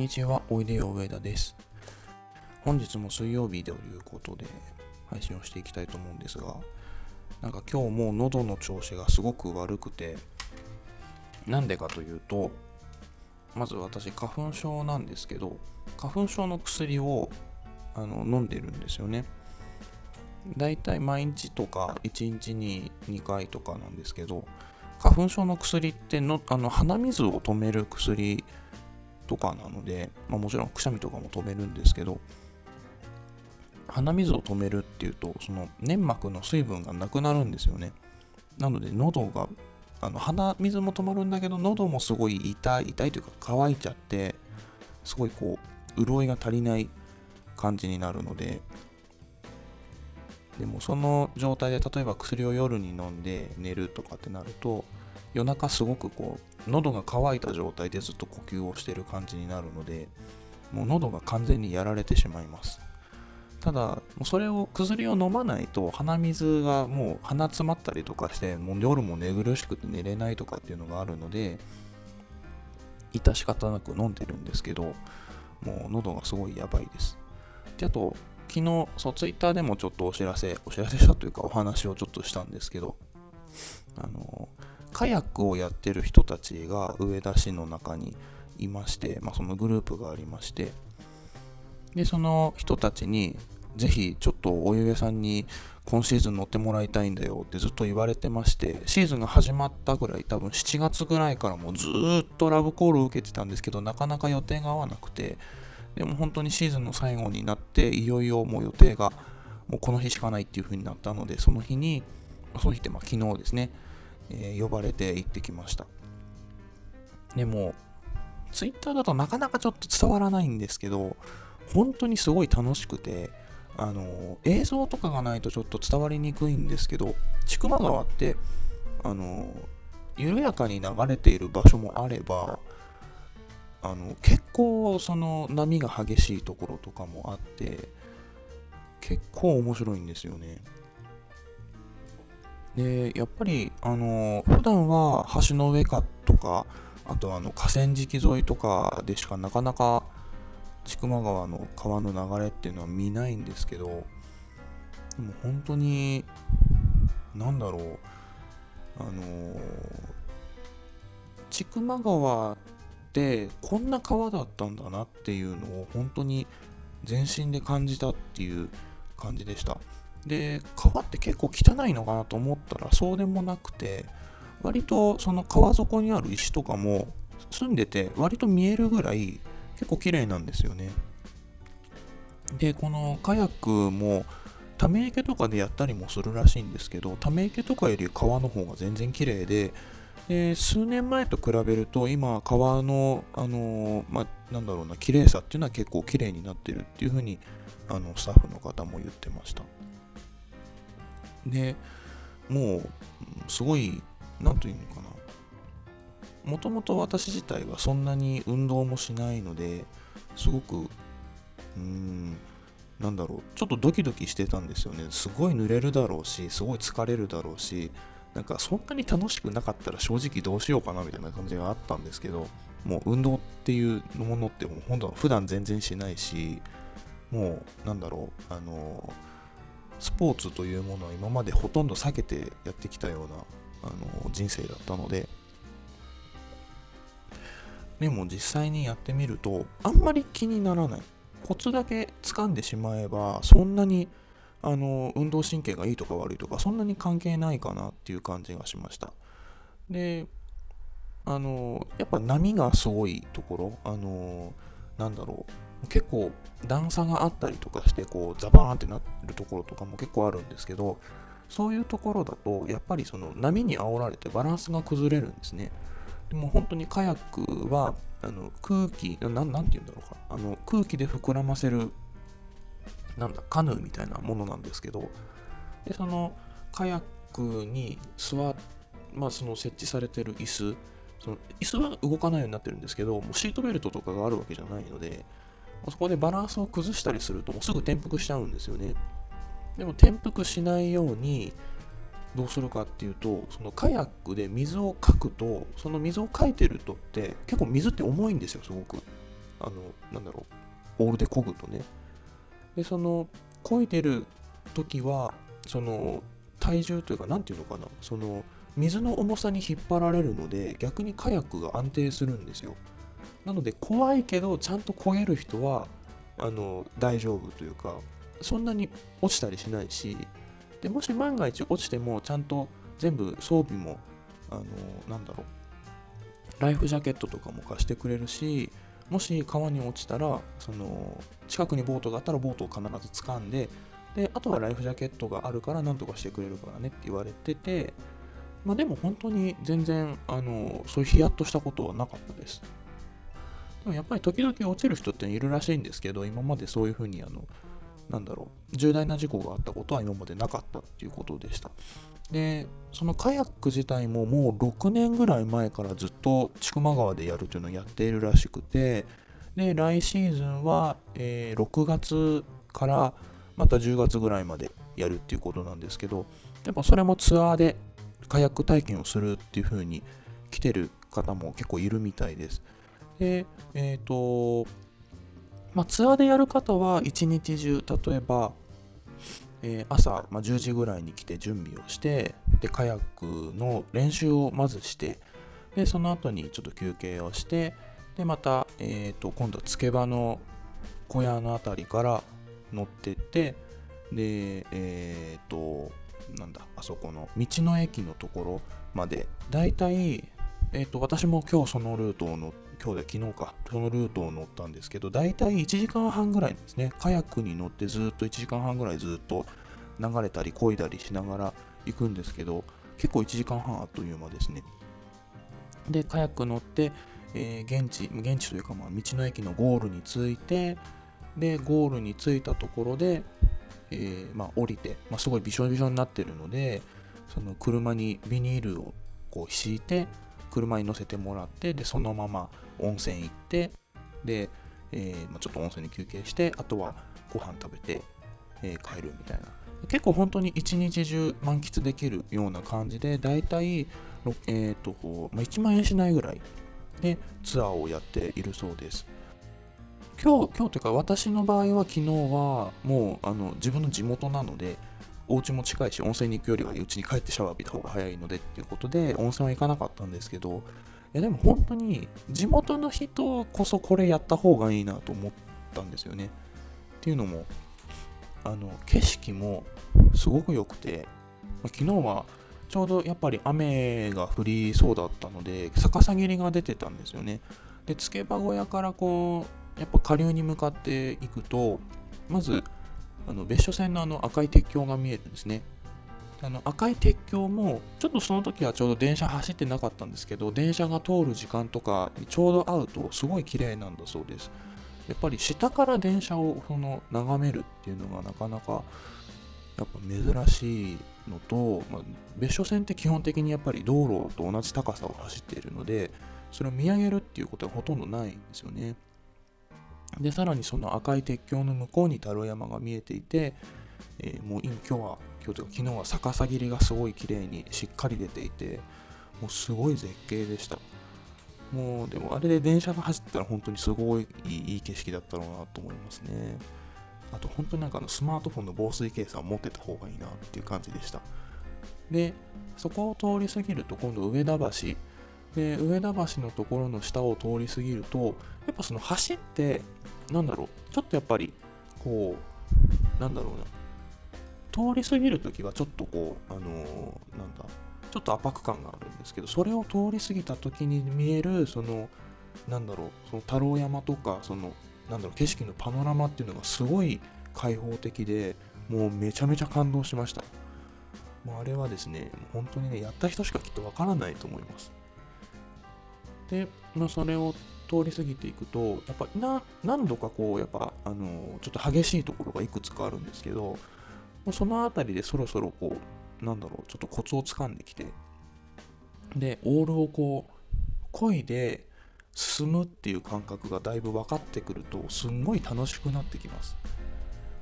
にちは、おいでよ上田です。本日も水曜日ということで配信をしていきたいと思うんですが、なんか今日もう喉の調子がすごく悪くて、なんでかというと、まず私、花粉症なんですけど、花粉症の薬をあの飲んでるんですよね。だいたい毎日とか1日に2回とかなんですけど、花粉症の薬ってのあの鼻水を止める薬とかなので、まあ、もちろんくしゃみとかも止めるんですけど鼻水を止めるっていうとその粘膜の水分がなくなるんですよね。なので喉があの鼻水も止まるんだけど喉もすごい痛い痛いというか乾いちゃってすごいこう潤いが足りない感じになるのででもその状態で例えば薬を夜に飲んで寝るとかってなると夜中すごくこう喉が渇いた状態でずっと呼吸をしてる感じになるのでもう喉が完全にやられてしまいます。ただもうそれを薬を飲まないと鼻水がもう鼻詰まったりとかしてもう夜も寝苦しくて寝れないとかっていうのがあるので致し方なく飲んでるんですけどもう喉がすごいやばいです。であと昨日そうツイッターでもちょっとお知らせお知らせしたというかお話をちょっとしたんですけどあのカヤックをやってる人たちが上田市の中にいまして、まあ、そのグループがありましてでその人たちにぜひちょっとお湯さんに今シーズン乗ってもらいたいんだよってずっと言われてましてシーズンが始まったぐらい多分7月ぐらいからもうずっとラブコールを受けてたんですけどなかなか予定が合わなくてでも本当にシーズンの最後になっていよいよもう予定がもうこの日しかないっていう風になったのでその日にその日ってまあ昨日ですねえ、呼ばれて行ってきました。でも、ツイッターだとなかなかちょっと伝わらないんですけど、本当にすごい楽しくて、あの映像とかがないとちょっと伝わりにくいんですけど、千曲川って、あの緩やかに流れている場所もあれば、あの結構その波が激しいところとかもあって、結構面白いんですよね。でやっぱりあの普段は橋の上かとかあとあの河川敷沿いとかでしかなかなか千曲川の川の流れっていうのは見ないんですけどでも本当になんだろうあの千曲川ってこんな川だったんだなっていうのを本当に全身で感じたっていう感じでした。で川って結構汚いのかなと思ったらそうでもなくて割とその川底にある石とかも住んでて割と見えるぐらい結構綺麗なんですよね。でこのカヤックもため池とかでやったりもするらしいんですけどため池とかより川の方が全然綺麗でで数年前と比べると今川のあのま、なんだろうな綺麗さっていうのは結構綺麗になってるっていう風にあのスタッフの方も言ってました。でもうすごい何というのかな。もともと私自体はそんなに運動もしないのですごくうーんなんだろう。ちょっとドキドキしてたんですよね。すごい濡れるだろうしすごい疲れるだろうしなんかそんなに楽しくなかったら正直どうしようかなみたいな感じがあったんですけどもう運動っていうものってもう本当は普段全然しないしもうなんだろう。あのスポーツというものは今までほとんど避けてやってきたようなあの人生だったので。でも実際にやってみるとあんまり気にならない。コツだけ掴んでしまえばそんなにあの運動神経がいいとか悪いとかそんなに関係ないかなっていう感じがしました。であのやっぱ波がすごいところあのなんだろう。結構段差があったりとかしてこうザバーンってなってるところとかも結構あるんですけどそういうところだとやっぱりその波に煽られてバランスが崩れるんですね。でも本当にカヤックはあの空気ななんて言うんだろうか。あの空気で膨らませるなんだカヌーみたいなものなんですけどでそのカヤックに座まあその設置されてる椅子その椅子は動かないようになってるんですけどもうシートベルトとかがあるわけじゃないのでそこでバランスを崩したりするともうすぐ転覆しちゃうんですよね。でも転覆しないようにどうするかっていうとそのカヤックで水をかくとその水をかいてるとって結構水って重いんですよすごく。あのなんだろうオールで漕ぐとね。でその漕いでる時はその体重というか何て言うのかな。その水の重さに引っ張られるので逆にカヤックが安定するんですよ。なので怖いけどちゃんと焦げる人はあの大丈夫というかそんなに落ちたりしないしでもし万が一落ちてもちゃんと全部装備もあのなんだろうライフジャケットとかも貸してくれるしもし川に落ちたらその近くにボートがあったらボートを必ず掴んでであとはライフジャケットがあるから何とかしてくれるからねって言われててまあでも本当に全然あのそういうヒヤッとしたことはなかったです。でもやっぱり時々落ちる人っているらしいんですけど今までそういうふうにあのなんだろう重大な事故があったことは今までなかったっていうことでした。でそのカヤック自体ももう6年ぐらい前からずっと千曲川でやるというのをやっているらしくてで来シーズンは、えー、6月からまた10月ぐらいまでやるっていうことなんですけどやっぱそれもツアーでカヤック体験をするっていう風に来てる方も結構いるみたいです。でえっ、ー、とまあ、ツアーでやる方は一日中例えばえー、朝、まあ、10時ぐらいに来て準備をしてでカヤックの練習をまずしてでその後にちょっと休憩をしてでまた、えーと、今度つけ場の小屋の辺りから乗ってってでえっ、ー、となんだあそこの道の駅のところまで。だいたい、えーと、私も今日そのルートを乗って今日で昨日か、そのルートを乗ったんですけど、だいたい1時間半ぐらいですね。カヤックに乗ってずっと1時間半ぐらいずっと流れたり漕いだりしながら行くんですけど、結構1時間半あっという間ですね。で、カヤック乗って、えー、現地、現地というか、まあ、道の駅のゴールに着いて、で、ゴールに着いたところで、えー、まあ、降りて、まあ、すごいびしょびしょになってるので、その車にビニールをこう敷いて、車に乗せてもらってでそのまま温泉行ってで、えー、ま、ちょっと温泉に休憩してあとはご飯食べて、えー、帰るみたいな。結構本当に一日中満喫できるような感じでだいたい、えーとま、1万円しないぐらいでツアーをやっているそうです。今日今日というか私の場合は昨日はもうあの自分の地元なのでお家も近いし温泉に行くよりは家に帰ってシャワー浴びた方が早いのでっていうことで温泉は行かなかったんですけどいやでも本当に地元の人こそこれやった方がいいなと思ったんですよね。っていうのもあの景色もすごく良くて、昨日はちょうどやっぱり雨が降りそうだったので逆さ霧が出てたんですよね。でつけば小屋からこうやっぱ下流に向かっていくとまずあの別所線のあの赤い鉄橋が見えるんですね。あの赤い鉄橋もちょっとその時はちょうど電車走ってなかったんですけど電車が通る時間とかにちょうど会うとすごい綺麗なんだそうですやっぱり下から電車をその眺めるっていうのがなかなかやっぱ珍しいのと、まあ、別所線って基本的にやっぱり道路と同じ高さを走っているのでそれを見上げるっていうことはほとんどないんですよねでさらにその赤い鉄橋の向こうに太郎山が見えていて、えー、もう今日は今日というか昨日は逆さ霧がすごい綺麗にしっかり出ていてもうすごい絶景でした。もうでもあれで電車が走ったら本当にすごいいい景色だったろうなと思いますね。あと本当になんかあのスマートフォンの防水ケースは持ってた方がいいなっていう感じでした。でそこを通り過ぎると今度上田橋で上田橋のところの下を通り過ぎるとやっぱその橋ってなんだろうちょっとやっぱりこうなんだろうな通り過ぎるときはちょっとこうあのー、なんだちょっと圧迫感があるんですけどそれを通り過ぎた時に見えるそのなんだろうその太郎山とかそのなんだろう景色のパノラマっていうのがすごい開放的でもうめちゃめちゃ感動しました。もうあれはですね本当にねやった人しかきっとわからないと思います。で、まあ、それを通り過ぎていくとやっぱな何度かこうやっぱあのちょっと激しいところがいくつかあるんですけどその辺りでそろそろこうなんだろうちょっとコツをつかんできてでオールをこう漕いで進むっていう感覚がだいぶ分かってくるとすんごい楽しくなってきます。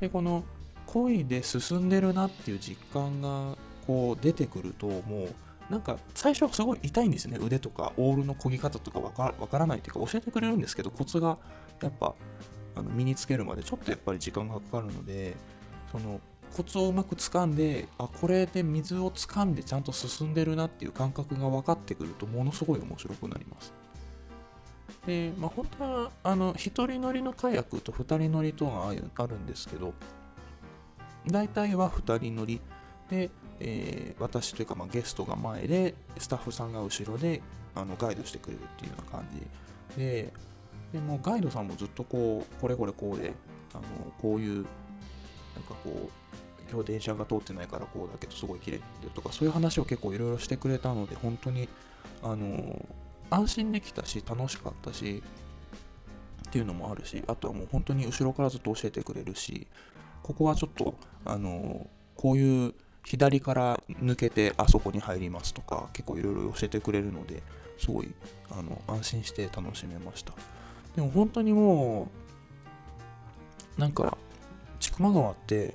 でこの漕いで進んでるなっていう実感がこう出てくるともうなんか最初はすごい痛いんですね。腕とかオールの漕ぎ方とかわからないっていうか教えてくれるんですけどコツがやっぱあの身につけるまでちょっとやっぱり時間がかかるのでそのコツをうまく掴んであこれで水を掴んでちゃんと進んでるなっていう感覚が分かってくるとものすごい面白くなります。でまあ本当はあの1人乗りのカヤックと2人乗りとがあるんですけど大体は2人乗り。で、えー、私というかまあゲストが前でスタッフさんが後ろであのガイドしてくれるっていうような感じ。ででもガイドさんもずっとこうこれこれこうであのこういうなんかこう今日電車が通ってないからこうだけどすごい綺麗でとかそういう話を結構いろいろしてくれたので本当にあの安心できたし楽しかったしっていうのもあるしあとはもう本当に後ろからずっと教えてくれるしここはちょっとあのこういう左から抜けてあそこに入りますとか結構いろいろ教えてくれるのですごいあの安心して楽しめましたでも本当にもうなんか千曲川って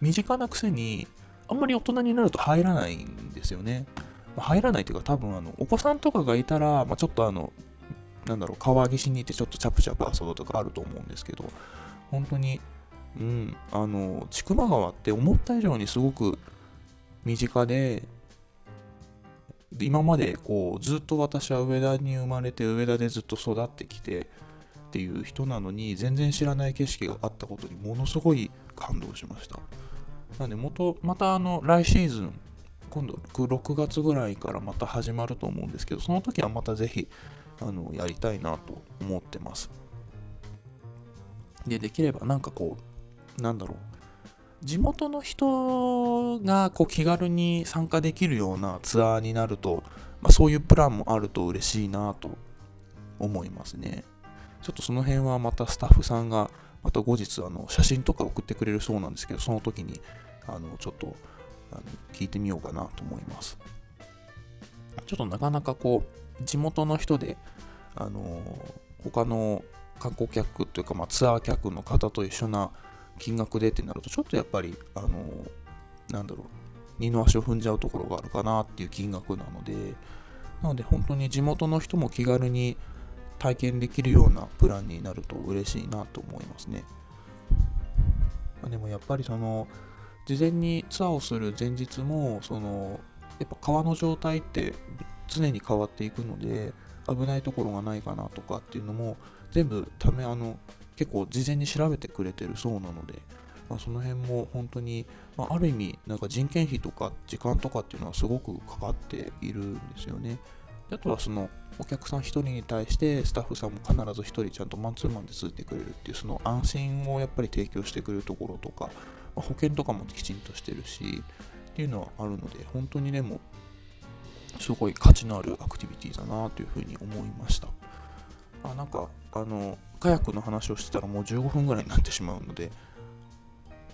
身近なくせにあんまり大人になると入らないんですよね。入らないというか多分あのお子さんとかがいたら、まあ、ちょっとあのなんだろう川岸に行ってちょっとチャプチャプ遊ぶとかあると思うんですけど本当にうん。あの千曲川って思った以上にすごく身近で今までこうずっと私は上田に生まれて上田でずっと育ってきてっていう人なのに全然知らない景色があったことにものすごい感動しました。なんで元またあの来シーズン今度6月ぐらいからまた始まると思うんですけどその時はまたぜひあのやりたいなと思ってます。でできればなんかこうなんだろう。地元の人がこう気軽に参加できるようなツアーになると、まあ、そういうプランもあると嬉しいなと思いますね。ちょっとその辺はまたスタッフさんがまた後日あの写真とか送ってくれるそうなんですけどその時にあのちょっとあの聞いてみようかなと思います。ちょっとなかなかこう地元の人であの他の観光客というか、まあ、ツアー客の方と一緒な金額でってなるとちょっとやっぱりあのなんだろう二の足を踏んじゃうところがあるかなっていう金額なのでなので本当に地元の人も気軽に体験できるようなプランになると嬉しいなと思いますね。でもやっぱりその事前にツアーをする前日もそのやっぱ川の状態って常に変わっていくので危ないところがないかなとかっていうのも全部ためあの結構事前に調べてくれてるそうなので、まあ、その辺も本当に、まあ、ある意味なんか人件費とか時間とかっていうのはすごくかかっているんですよね。あとはそのお客さん1人に対してスタッフさんも必ず1人ちゃんとマンツーマンでついてくれるっていうその安心をやっぱり提供してくれるところとか、まあ、保険とかもきちんとしてるしっていうのはあるので本当にでもすごい価値のあるアクティビティだなというふうに思いましたあなんかあのカヤックの話をしてたらもう15分ぐらいになってしまうので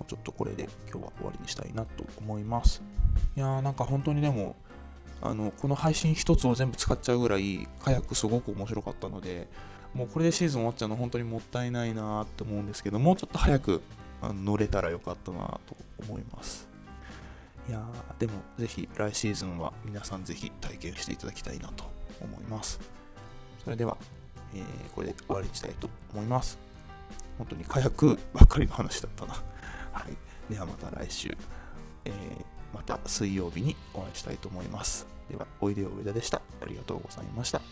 ちょっとこれで今日は終わりにしたいなと思います。いやーなんか本当にでもあのこの配信1つを全部使っちゃうぐらいカヤックすごく面白かったのでもうこれでシーズン終わっちゃうの本当にもったいないなって思うんですけどもうちょっと早く乗れたらよかったなと思います。いやーでもぜひ来シーズンは皆さんぜひ体験していただきたいなと思います。それでは、えー、これで終わりにしたいと思います本当に火薬ばっかりの話だったな はいではまた来週、えーまた水曜日にお会いしたいと思います。では、おいでよ上田でした。ありがとうございました。